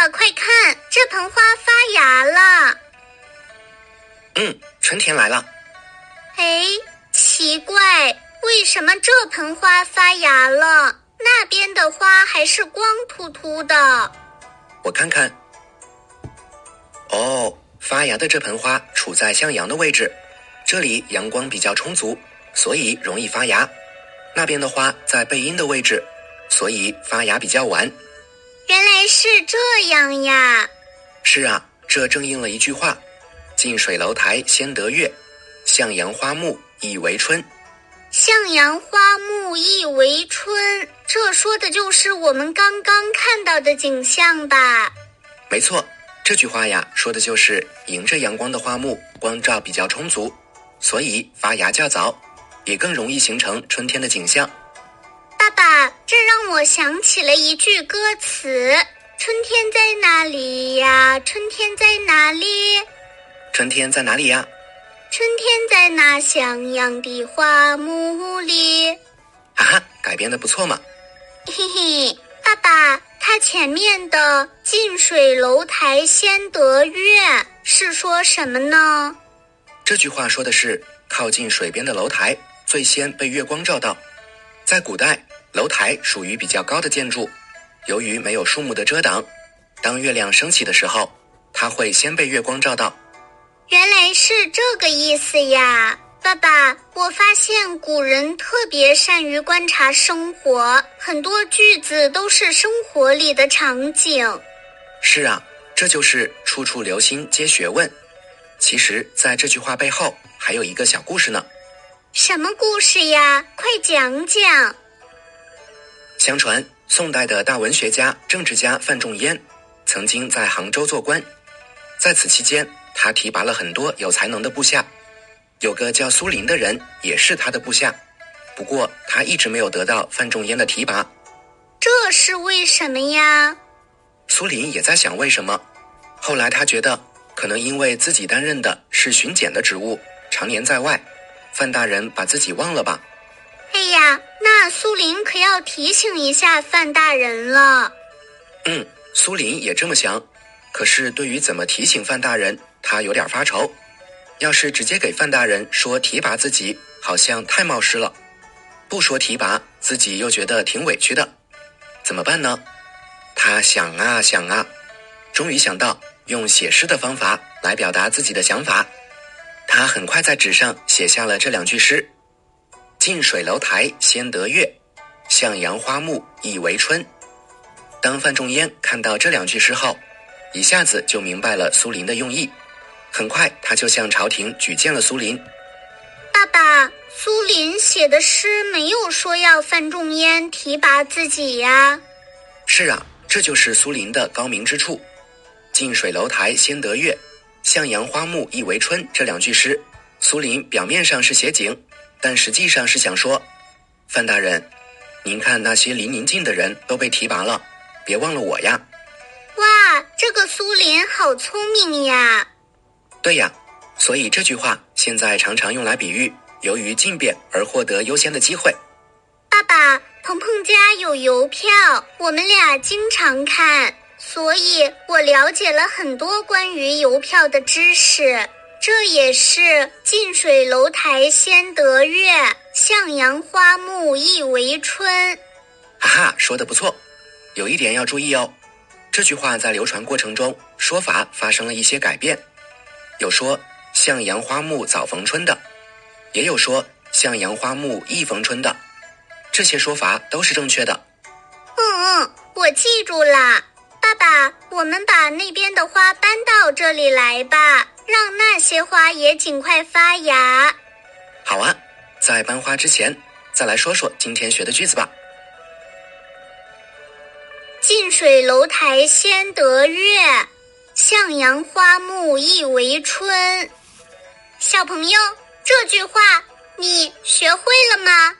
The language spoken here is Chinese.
爸，快看，这盆花发芽了。嗯，春天来了。哎，奇怪，为什么这盆花发芽了，那边的花还是光秃秃的？我看看。哦，发芽的这盆花处在向阳的位置，这里阳光比较充足，所以容易发芽。那边的花在背阴的位置，所以发芽比较晚。原来是这样呀！是啊，这正应了一句话：“近水楼台先得月，向阳花木易为春。”向阳花木易为春，这说的就是我们刚刚看到的景象吧？没错，这句话呀，说的就是迎着阳光的花木光照比较充足，所以发芽较早，也更容易形成春天的景象。爸爸，这让我想起了一句歌词：“春天在哪里呀？春天在哪里？春天在哪里呀？”春天在那向阳的花木里，哈哈，改编的不错嘛。嘿嘿，爸爸，它前面的“近水楼台先得月”是说什么呢？这句话说的是靠近水边的楼台最先被月光照到。在古代，楼台属于比较高的建筑，由于没有树木的遮挡，当月亮升起的时候，它会先被月光照到。原来是这个意思呀，爸爸！我发现古人特别善于观察生活，很多句子都是生活里的场景。是啊，这就是处处留心皆学问。其实，在这句话背后还有一个小故事呢。什么故事呀？快讲讲。相传，宋代的大文学家、政治家范仲淹，曾经在杭州做官，在此期间。他提拔了很多有才能的部下，有个叫苏林的人也是他的部下，不过他一直没有得到范仲淹的提拔，这是为什么呀？苏林也在想为什么。后来他觉得，可能因为自己担任的是巡检的职务，常年在外，范大人把自己忘了吧？那苏林可要提醒一下范大人了。嗯，苏林也这么想，可是对于怎么提醒范大人？他有点发愁，要是直接给范大人说提拔自己，好像太冒失了；不说提拔，自己又觉得挺委屈的，怎么办呢？他想啊想啊，终于想到用写诗的方法来表达自己的想法。他很快在纸上写下了这两句诗：“近水楼台先得月，向阳花木易为春。”当范仲淹看到这两句诗后，一下子就明白了苏林的用意。很快，他就向朝廷举荐了苏林。爸爸，苏林写的诗没有说要范仲淹提拔自己呀？是啊，这就是苏林的高明之处。近水楼台先得月，向阳花木易为春这两句诗，苏林表面上是写景，但实际上是想说：范大人，您看那些离您近的人都被提拔了，别忘了我呀。哇，这个苏林好聪明呀！对呀，所以这句话现在常常用来比喻由于进变而获得优先的机会。爸爸，鹏鹏家有邮票，我们俩经常看，所以我了解了很多关于邮票的知识。这也是“近水楼台先得月，向阳花木易为春”。哈哈，说的不错，有一点要注意哦，这句话在流传过程中说法发生了一些改变。有说向阳花木早逢春的，也有说向阳花木易逢春的，这些说法都是正确的。嗯嗯，我记住了。爸爸，我们把那边的花搬到这里来吧，让那些花也尽快发芽。好啊，在搬花之前，再来说说今天学的句子吧。近水楼台先得月。向阳花木易为春，小朋友，这句话你学会了吗？